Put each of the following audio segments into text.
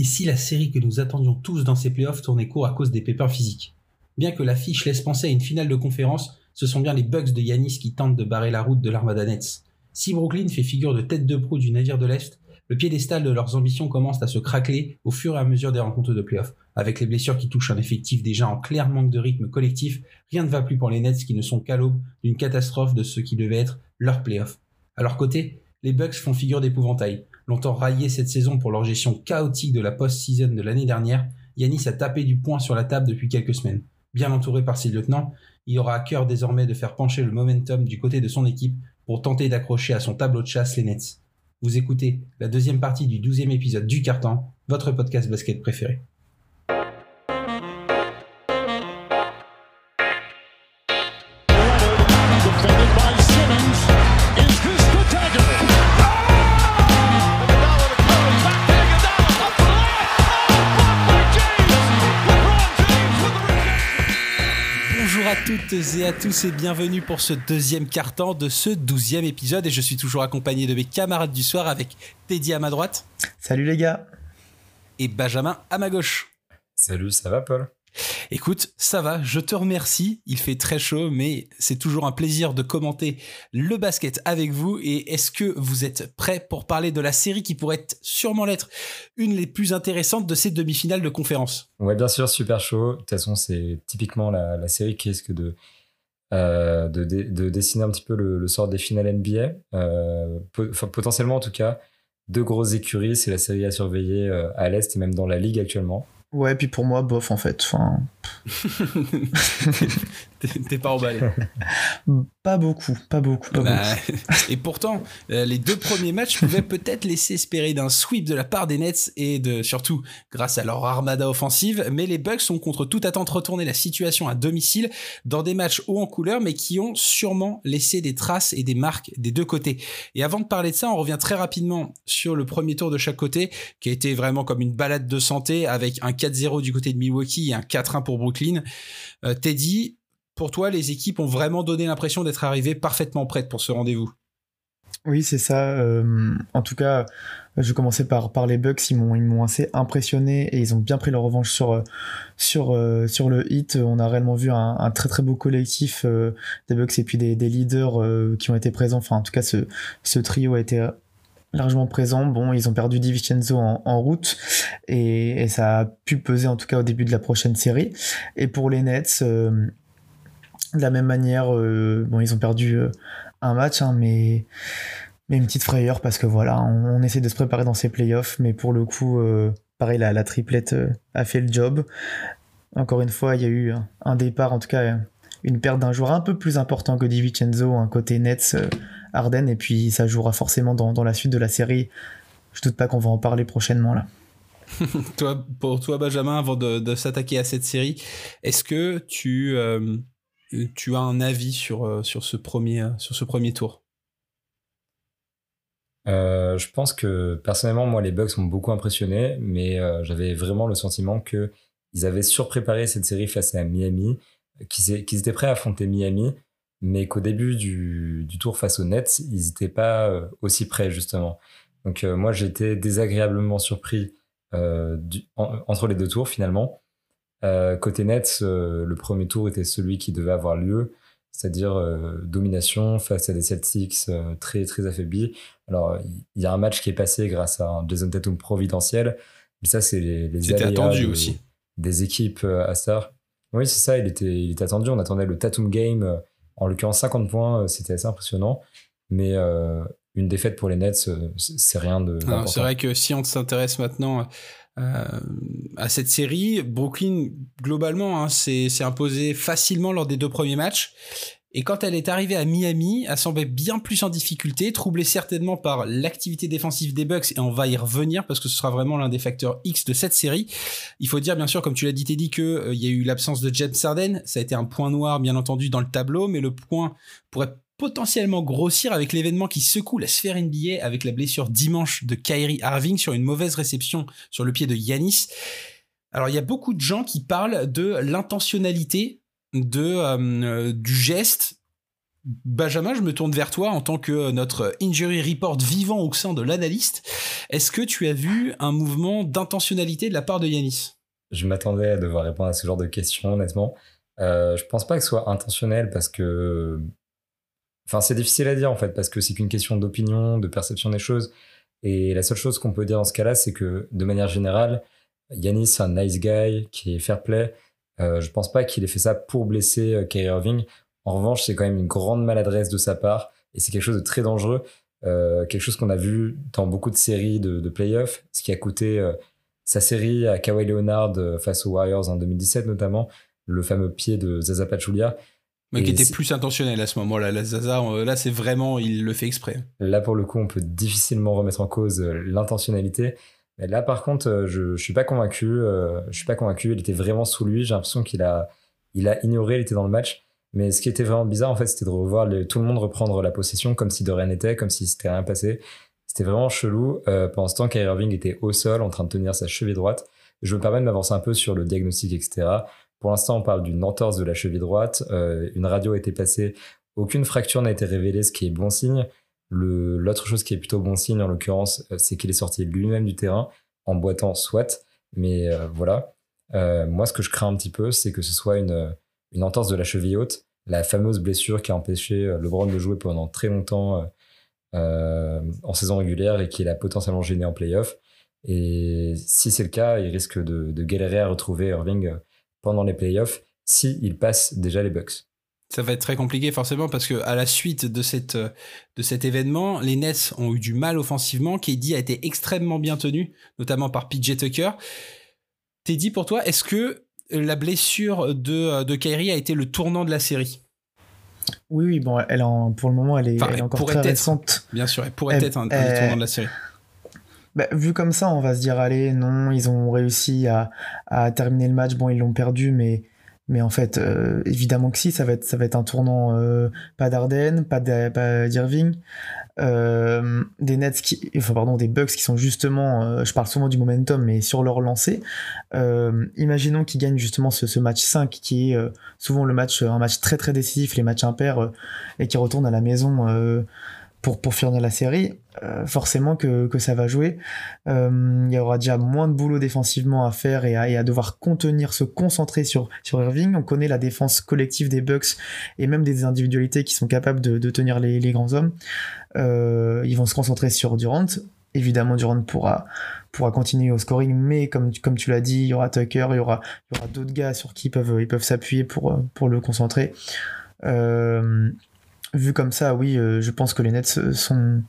Et si la série que nous attendions tous dans ces playoffs tournait court à cause des pépins physiques? Bien que l'affiche laisse penser à une finale de conférence, ce sont bien les Bucks de Yanis qui tentent de barrer la route de l'Armada Nets. Si Brooklyn fait figure de tête de proue du navire de l'Est, le piédestal de leurs ambitions commence à se craqueler au fur et à mesure des rencontres de playoffs. Avec les blessures qui touchent un effectif déjà en clair manque de rythme collectif, rien ne va plus pour les Nets qui ne sont qu'à l'aube d'une catastrophe de ce qui devait être leur playoff. À leur côté, les Bucks font figure d'épouvantail. Longtemps raillés cette saison pour leur gestion chaotique de la post-season de l'année dernière, Yanis a tapé du poing sur la table depuis quelques semaines. Bien entouré par ses lieutenants, il aura à cœur désormais de faire pencher le momentum du côté de son équipe pour tenter d'accrocher à son tableau de chasse les Nets. Vous écoutez la deuxième partie du douzième épisode du Carton, votre podcast basket préféré. À toutes et à tous et bienvenue pour ce deuxième carton de ce douzième épisode et je suis toujours accompagné de mes camarades du soir avec Teddy à ma droite. Salut les gars. Et Benjamin à ma gauche. Salut, ça va Paul? Écoute, ça va, je te remercie. Il fait très chaud, mais c'est toujours un plaisir de commenter le basket avec vous. Et est-ce que vous êtes prêts pour parler de la série qui pourrait sûrement l'être une des plus intéressantes de ces demi-finales de conférence? Ouais, bien sûr, super chaud. De toute façon, c'est typiquement la, série qui risque de, euh, de, dessiner un petit peu le, sort des finales NBA. Euh, potentiellement, en tout cas, deux grosses écuries. C'est la série à surveiller euh, à l'Est et même dans la Ligue actuellement. Ouais, puis pour moi, bof, en fait. Enfin... T'es pas emballé Pas beaucoup, pas beaucoup, pas bah, beaucoup. Et pourtant, euh, les deux premiers matchs pouvaient peut-être laisser espérer d'un sweep de la part des Nets et de surtout grâce à leur armada offensive, mais les Bucks ont contre toute attente retourné la situation à domicile dans des matchs haut en couleur, mais qui ont sûrement laissé des traces et des marques des deux côtés. Et avant de parler de ça, on revient très rapidement sur le premier tour de chaque côté, qui a été vraiment comme une balade de santé avec un 4-0 du côté de Milwaukee et un 4-1 pour Brooklyn. Euh, Teddy, pour toi, les équipes ont vraiment donné l'impression d'être arrivées parfaitement prêtes pour ce rendez-vous? Oui, c'est ça. Euh, en tout cas, je commencer par, par les Bucks. Ils m'ont, assez impressionné et ils ont bien pris leur revanche sur, euh, le hit. On a réellement vu un, très très beau collectif des Bucks et puis des, leaders qui ont été présents. En tout cas, ce trio a été largement présent. Bon, ils ont perdu DiVincenzo en, en route et, ça a pu peser en tout cas au début de la prochaine série. Et pour les Nets, de la même manière, euh, ils ont perdu euh, un match, hein, mais, une petite frayeur parce que voilà, on, essaie de se préparer dans ces playoffs, mais pour le coup, euh, pareil, la, triplette a fait le job. Encore une fois, il y a eu un départ, en tout cas, une perte d'un joueur un peu plus important que DiVincenzo, un côté Nets, Arden, et puis ça jouera forcément dans, dans la suite de la série. Je doute pas qu'on va en parler prochainement là. toi, pour toi, Benjamin, avant de, de s'attaquer à cette série, est-ce que tu tu as un avis sur, euh, sur, ce, premier, euh, sur ce premier tour? Euh, je pense que personnellement, moi, les Bucks m'ont beaucoup impressionné, mais j'avais vraiment le sentiment que ils avaient surpréparé cette série face à Miami, qu'ils étaient prêts à affronter Miami, mais qu'au début du, du, tour face aux Nets, ils n'étaient pas aussi prêts justement. Donc moi, j'étais désagréablement surpris entre les deux tours finalement. Euh, côté Nets, euh, le premier tour était celui qui devait avoir lieu, c'est-à-dire euh, domination face à des Celtics très très affaiblis. Alors il y, a un match qui est passé grâce à un Jason Tatum providentiel, mais ça c'est les, les attendu aussi. des équipes à star. Oui c'est ça, il était, il était attendu. On attendait le Tatum game, en l'occurrence 50 points, c'était assez impressionnant, mais une défaite pour les Nets, c'est rien de. C'est vrai que si on s'intéresse maintenant euh, à cette série. Brooklyn, globalement, hein, s'est imposé facilement lors des deux premiers matchs. Et quand elle est arrivée à Miami, elle semblait bien plus en difficulté, troublée certainement par l'activité défensive des Bucks, et on va y revenir parce que ce sera vraiment l'un des facteurs X de cette série. Il faut dire bien sûr, comme tu l'as dit Teddy, qu'il euh, y a eu l'absence de James Harden, ça a été un point noir bien entendu dans le tableau, mais le point pourrait potentiellement grossir avec l'événement qui secoue la sphère NBA avec la blessure dimanche de Kyrie Irving sur une mauvaise réception sur le pied de Yanis. Alors il y a beaucoup de gens qui parlent de l'intentionnalité de euh, du geste Benjamin, je me tourne vers toi en tant que notre injury report vivant au sein de l'analyste. Est-ce que tu as vu un mouvement d'intentionnalité de la part de Yanis? Je m'attendais à devoir répondre à ce genre de questions, honnêtement. Euh, je pense pas que ce soit intentionnel parce que. Enfin, c'est difficile à dire en fait, parce que c'est qu'une question d'opinion, de perception des choses. Et la seule chose qu'on peut dire dans ce cas-là, c'est que de manière générale, Yanis, c'est un nice guy qui est fair play. Euh, je pense pas qu'il ait fait ça pour blesser euh, Kyrie Irving. En revanche, c'est quand même une grande maladresse de sa part et c'est quelque chose de très dangereux. Euh, quelque chose qu'on a vu dans beaucoup de séries de, de playoffs, ce qui a coûté euh, sa série à Kawhi Leonard euh, face aux Warriors en 2017 notamment, le fameux pied de Zaza Pachulia. Mais qui était plus intentionnel à ce moment-là. La Zaza, là, c'est vraiment, il le fait exprès. Là, pour le coup, on peut difficilement remettre en cause l'intentionnalité. Mais là, par contre, euh, je, je suis pas convaincu. euh, je suis pas convaincu. Il était vraiment sous lui. J'ai l'impression qu'il a, il a ignoré. Il était dans le match. Mais ce qui était vraiment bizarre, en fait, c'était de revoir tout le monde reprendre la possession comme si de rien n'était, comme si c'était rien passé. C'était vraiment chelou. Euh, pendant ce temps, Kyrie Irving était au sol, en train de tenir sa cheville droite. Je me permets de m'avancer un peu sur le diagnostic, etc. Pour l'instant, on parle d'une entorse de la cheville droite. Euh, une radio a été passée. Aucune fracture n'a été révélée, ce qui est bon signe. L'autre chose qui est plutôt bon signe, en l'occurrence, euh, c'est qu'il est sorti lui-même du terrain en boitant, soit. Mais euh, voilà. Euh, moi, ce que je crains un petit peu, c'est que ce soit une, une entorse de la cheville haute, la fameuse blessure qui a empêché LeBron de jouer pendant très longtemps en saison régulière et qui l'a potentiellement gêné en playoff. Et si c'est le cas, il risque de, galérer à retrouver Irving pendant les playoffs si il passe déjà les Bucks. Ça va être très compliqué forcément parce que à la suite de cette euh, de cet événement, les Nets ont eu du mal offensivement. KD a été extrêmement bien tenu, notamment par PJ Tucker. Teddy, pour toi, est-ce que la blessure de euh, de Kyrie a été le tournant de la série? Oui, oui, bon, elle en, pour le moment, elle est, Enfin, elle encore très être. récente. Bien sûr, elle pourrait Euh, être un, un des euh, tournants de la série. Bah, vu comme ça, on va se dire, allez, non, ils ont réussi à, à terminer le match. Bon, ils l'ont perdu, mais, mais en fait, euh, évidemment que si, ça va être, ça va être un tournant, euh, pas d'Arden, pas d'I- pas d'Irving, euh, des Nets qui, enfin, pardon, des Bucks qui sont justement, euh, je parle souvent du momentum, mais sur leur lancée. Euh, imaginons qu'ils gagnent justement ce, ce match 5 qui est euh, souvent le match, un match très très décisif, les matchs impairs, et qui retournent à la maison pour, pour finir la série. Euh, forcément que, que ça va jouer. Euh, il y aura déjà moins de boulot défensivement à faire et à, à devoir contenir, se concentrer sur, sur Irving. On connaît la défense collective des Bucks et même des individualités qui sont capables de, de tenir les, les grands hommes. Euh, ils vont se concentrer sur Durant. Évidemment, Durant pourra, pourra continuer au scoring, mais comme, comme tu l'as dit, il y aura Tucker, il y aura, il y aura d'autres gars sur qui ils peuvent, ils peuvent s'appuyer pour, pour le concentrer. Vu comme ça, oui, je pense que les Nets sont,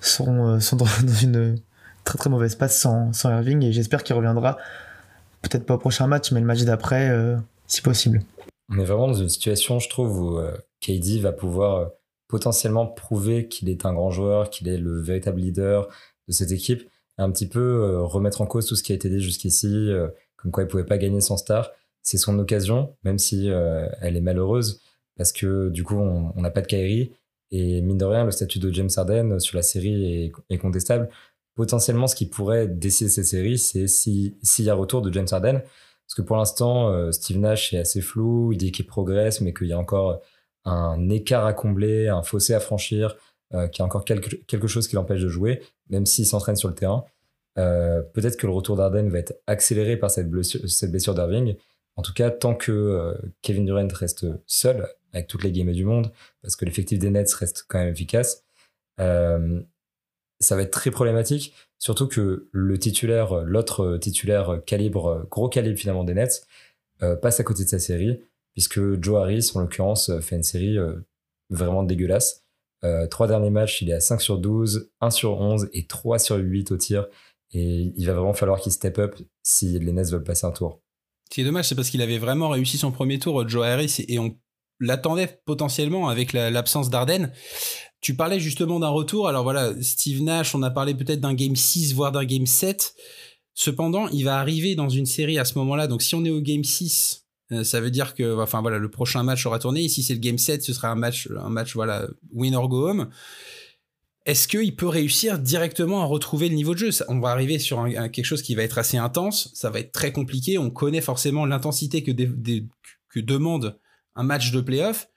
sont, euh, sont dans, une très très mauvaise passe sans, sans Irving et j'espère qu'il reviendra peut-être pas au prochain match mais le match d'après euh, si possible. On est vraiment dans une situation, je trouve, où euh, KD va pouvoir euh, potentiellement prouver qu'il est un grand joueur, qu'il est le véritable leader de cette équipe, un petit peu remettre en cause tout ce qui a été dit jusqu'ici, comme quoi il pouvait pas gagner sans star. C'est son occasion, même si elle est malheureuse, parce que du coup, on n'a pas de Kyrie, et mine de rien, le statut de James Harden sur la série est, est contestable. Potentiellement, ce qui pourrait décider cette série, c'est si- s'il y a retour de James Harden, parce que pour l'instant, euh, Steve Nash est assez flou, il dit qu'il progresse, mais qu'il y a encore un écart à combler, un fossé à franchir, euh, qu'il y a encore quelque, quelque chose qui l'empêche de jouer, même s'il s'entraîne sur le terrain. Euh, Peut-être que le retour d'Arden va être accéléré par cette blessure, cette blessure d'Irving. En tout cas, tant que euh, Kevin Durant reste seul, avec toutes les games du monde, parce que l'effectif des Nets reste quand même efficace, euh, ça va être très problématique. Surtout que le titulaire, l'autre titulaire calibre, gros calibre finalement des Nets, euh, passe à côté de sa série, puisque Joe Harris, en l'occurrence, fait une série vraiment dégueulasse. Trois derniers matchs, il est à 5 sur 12, 1 sur 11 et 3 sur 8 au tir. Et il va vraiment falloir qu'il step up si les Nets veulent passer un tour. Ce qui est dommage, c'est parce qu'il avait vraiment réussi son premier tour, Joe Harris, et on l'attendait potentiellement avec la- l'absence d'Arden. Tu parlais justement d'un retour. Alors voilà, Steve Nash, on a parlé peut-être d'un game 6, voire d'un game 7. Cependant, il va arriver dans une série à ce moment-là. Donc si on est au game 6, euh, ça veut dire que enfin voilà, le prochain match aura tourné. Et si c'est le game 7, ce sera un match, un match voilà, win or go home. Est-ce qu'il peut réussir directement à retrouver le niveau de jeu? On va arriver sur quelque chose qui va être assez intense, ça va être très compliqué, on connaît forcément l'intensité que, demande un match de playoff.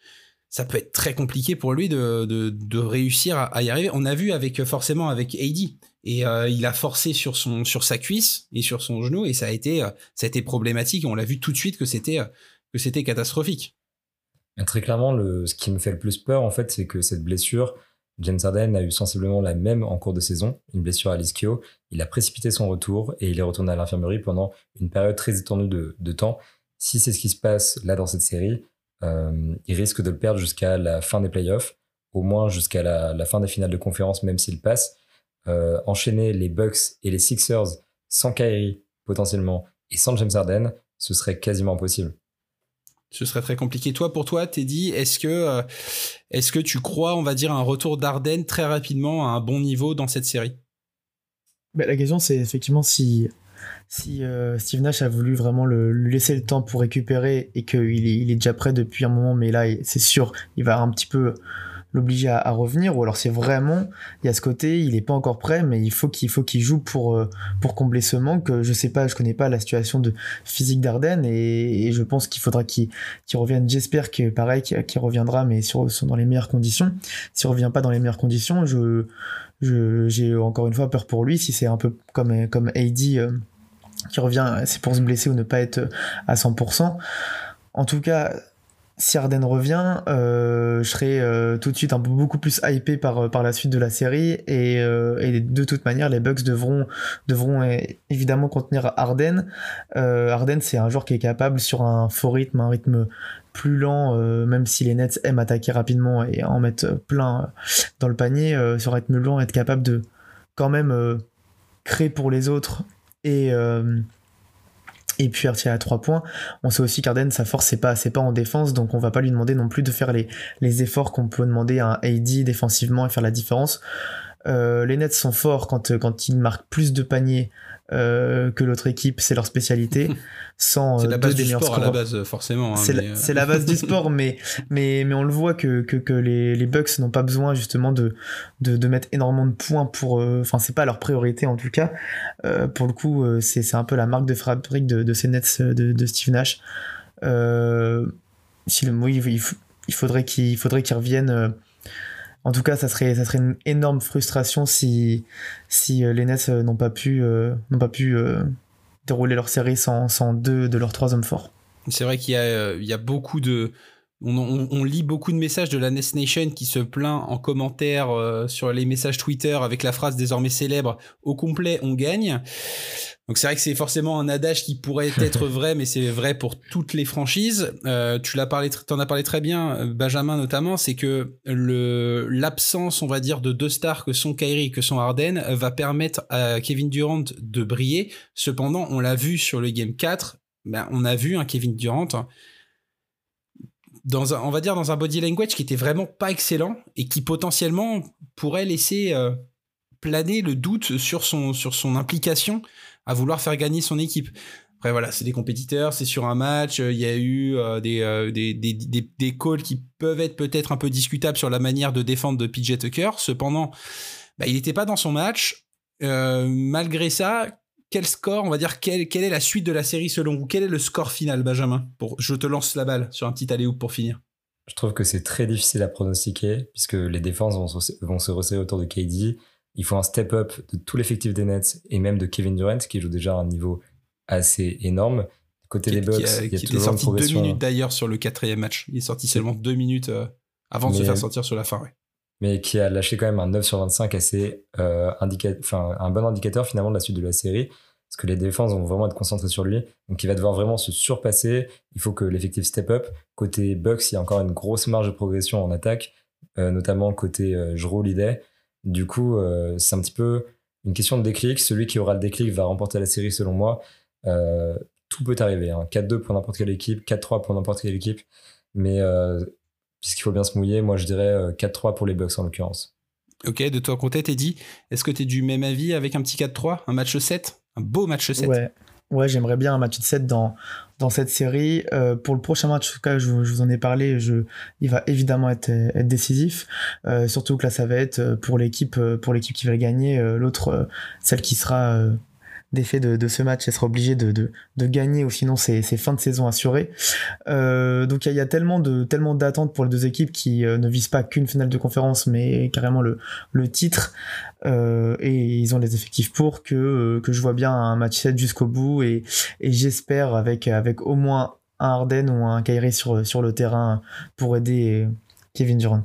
ça peut être très compliqué pour lui de, réussir à, y arriver. On a vu avec forcément avec AD et euh, il a forcé sur sa cuisse et sur son genou et ça a été ça a été problématique. On l'a vu tout de suite que c'était c'était catastrophique. Très clairement, ce qui me fait le plus peur c'est que cette blessure, James Harden a eu sensiblement la même en cours de saison, une blessure à l'ischio. Il a précipité son retour et il est retourné à l'infirmerie pendant une période très étendue de, de temps. Si c'est ce qui se passe là dans cette série, euh, il risque de le perdre jusqu'à la fin des playoffs, au moins jusqu'à la, fin des finales de conférence, même s'il passe. Euh, enchaîner les Bucks et les Sixers sans Kyrie potentiellement et sans James Harden, ce serait quasiment impossible. Ce serait très compliqué. Toi, pour toi, Teddy, est-ce que, euh, est-ce que tu crois, on va dire, un retour d'Arden très rapidement à un bon niveau dans cette série? La question, c'est effectivement si, si euh, Steve Nash a voulu vraiment le, lui laisser le temps pour récupérer et qu'il est, il est déjà prêt depuis un moment, mais là, c'est sûr, il va un petit peu l'obliger à, revenir ou alors c'est vraiment il y a ce côté il est pas encore prêt mais il faut qu'il faut qu'il joue pour euh, pour combler ce manque je sais pas je connais pas la situation de physique d'Arden et, je pense qu'il faudra qu'il revienne. J'espère que pareil qu'il reviendra mais sur, dans les meilleures conditions. S'il revient pas dans les meilleures conditions je j'ai encore une fois peur pour lui si c'est un peu comme comme AD euh, qui revient c'est pour se blesser ou ne pas être à 100% en tout cas si Arden revient, euh, je serai euh, tout de suite un peu beaucoup plus hypé par, par la suite de la série et, euh, de toute manière les devront, devront évidemment contenir Arden. Arden c'est un joueur qui est capable sur un faux rythme, un rythme plus lent, même si les Nets aiment attaquer rapidement et en mettre plein dans le panier, sur un rythme lent, être capable de quand même créer pour les autres et et puis à 3 points. On sait aussi qu'Arden, sa force, c'est pas, c'est pas en défense, donc on va pas lui demander non plus de faire les, les efforts qu'on peut demander à un AD défensivement et faire la différence. Euh, les Nets sont forts quand, quand ils marquent plus de paniers euh, que l'autre équipe, c'est leur spécialité. Sans c'est la euh, base du sport à la base, forcément. Hein, c'est, la, base du sport, mais, mais, mais on le voit que, que, que les, les Bucks n'ont pas besoin justement de, de, de, mettre énormément de points pour. Enfin, c'est pas leur priorité en tout cas. pour le coup, c'est, c'est un peu la marque de fabrique de, de ces Nets de, de Steve Nash. si le mot, il, il faudrait qu'il faudrait qu'il revienne en tout cas, ça serait, ça serait une énorme frustration si, si euh, les Nets euh, n'ont pas pu, euh, n'ont pas pu dérouler leur série sans, sans, deux de leurs trois hommes forts. C'est vrai qu'il y a, il y a beaucoup de. On, on, lit beaucoup de messages de la Nest Nation qui se plaint en commentaire sur les messages Twitter avec la phrase désormais célèbre au complet on gagne. Donc c'est vrai que c'est forcément un adage qui pourrait être vrai, mais c'est vrai pour toutes les franchises. Euh, tu l'as parlé, t'en as parlé très bien, euh, Benjamin notamment, c'est que le l'absence, on va dire, de deux stars que sont Kyrie et que sont Harden va permettre à Kevin Durant de briller. Cependant, on l'a vu sur le game 4, ben, on a vu un Kevin Durant dans un, on va dire dans un body language qui était vraiment pas excellent et qui potentiellement pourrait laisser euh, planer le doute sur son sur son implication à vouloir faire gagner son équipe. Après voilà, c'est des compétiteurs, c'est sur un match, euh, il y a eu euh, euh, des, des, des, des, calls qui peuvent être peut-être un peu discutables sur la manière de défendre de PJ Tucker. Cependant, bah, il n'était pas dans son match. malgré ça, quel score, on va dire, quelle, quelle est la suite de la série selon vous? Quel est le score final, Benjamin? Pour, Je te lance la balle sur un petit alley pour finir. Je trouve que c'est très difficile à pronostiquer puisque les défenses vont se, vont se resserrer autour de KD. Il faut un step-up de tout l'effectif des Nets et même de Kevin Durant qui joue déjà à un niveau assez énorme. Côté des Bucks, il y a qui sorti deux minutes d'ailleurs sur le quatrième match. Il est sorti seulement deux minutes euh, avant de se faire sortir sur la fin. Mais qui a lâché quand même un 9 sur 25 assez euh, enfin un bon indicateur finalement de la suite de la série. Parce que les défenses vont vraiment être concentrées sur lui. Donc il va devoir vraiment se surpasser. Il faut que l'effectif step up. Côté Bucks, il y a encore une grosse marge de progression en attaque, euh, notamment côté euh, Jrue du coup, euh, c'est un petit peu une question de déclic. Celui qui aura le déclic va remporter la série, selon moi. Euh, tout peut arriver. 4-2 hein. pour n'importe quelle équipe, 4-3 pour n'importe quelle équipe. Mais puisqu'il faut bien se mouiller, moi je dirais 4-3 pour les Bucks en l'occurrence. Ok, de toi côté, Teddy, est-ce que tu es du même avis avec un petit 4-3, un match 7 Un beau match 7 Ouais, ouais j'aimerais bien un match 7 dans, dans cette série. Euh, pour le prochain match, en tout cas, je, vous en ai parlé, je, il va évidemment être, être décisif. Euh, surtout que là, ça va être euh, pour l'équipe, pour l'équipe qui va gagner, l'autre, celle qui sera d'effet de, ce match et sera obligé de, de, gagner ou sinon c'est fin de saison assurée. Euh, donc il y, a tellement de d'attentes pour les deux équipes qui euh, ne visent pas qu'une finale de conférence mais carrément le, titre euh, et ils ont les effectifs pour que, que je vois bien un match 7 jusqu'au bout et, j'espère avec, avec au moins un Harden ou un Kyrie sur, sur le terrain pour aider Kevin Durant.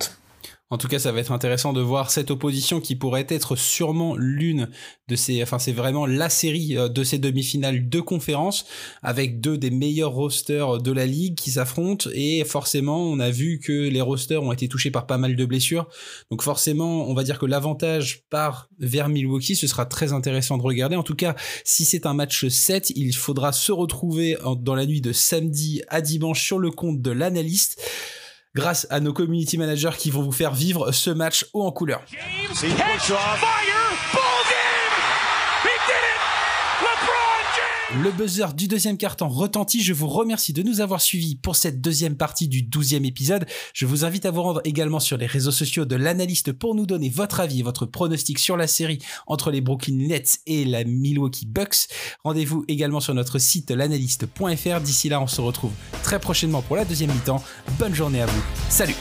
En tout cas, ça va être intéressant de voir cette opposition qui pourrait être sûrement l'une de ces, enfin, c'est vraiment la série euh, de ces demi-finales de conférence avec deux des meilleurs rosters de la ligue qui s'affrontent et forcément, on a vu que les rosters ont été touchés par pas mal de blessures. Donc forcément, on va dire que l'avantage part vers Milwaukee, ce sera très intéressant de regarder. En tout cas, si c'est un match 7, il faudra se retrouver dans la nuit de samedi à dimanche sur le compte de l'analyste grâce à nos community managers qui vont vous faire vivre ce match haut en couleur. Le buzzer du deuxième carton retentit. Je vous remercie de nous avoir suivis pour cette deuxième partie du douzième épisode. Je vous invite à vous rendre également sur les réseaux sociaux de l'analyste pour nous donner votre avis et votre pronostic sur la série entre les Brooklyn Nets et la Milwaukee Bucks. Rendez-vous également sur notre site l'analyste.fr. D'ici là, on se retrouve très prochainement pour la deuxième mi-temps. Bonne journée à vous. Salut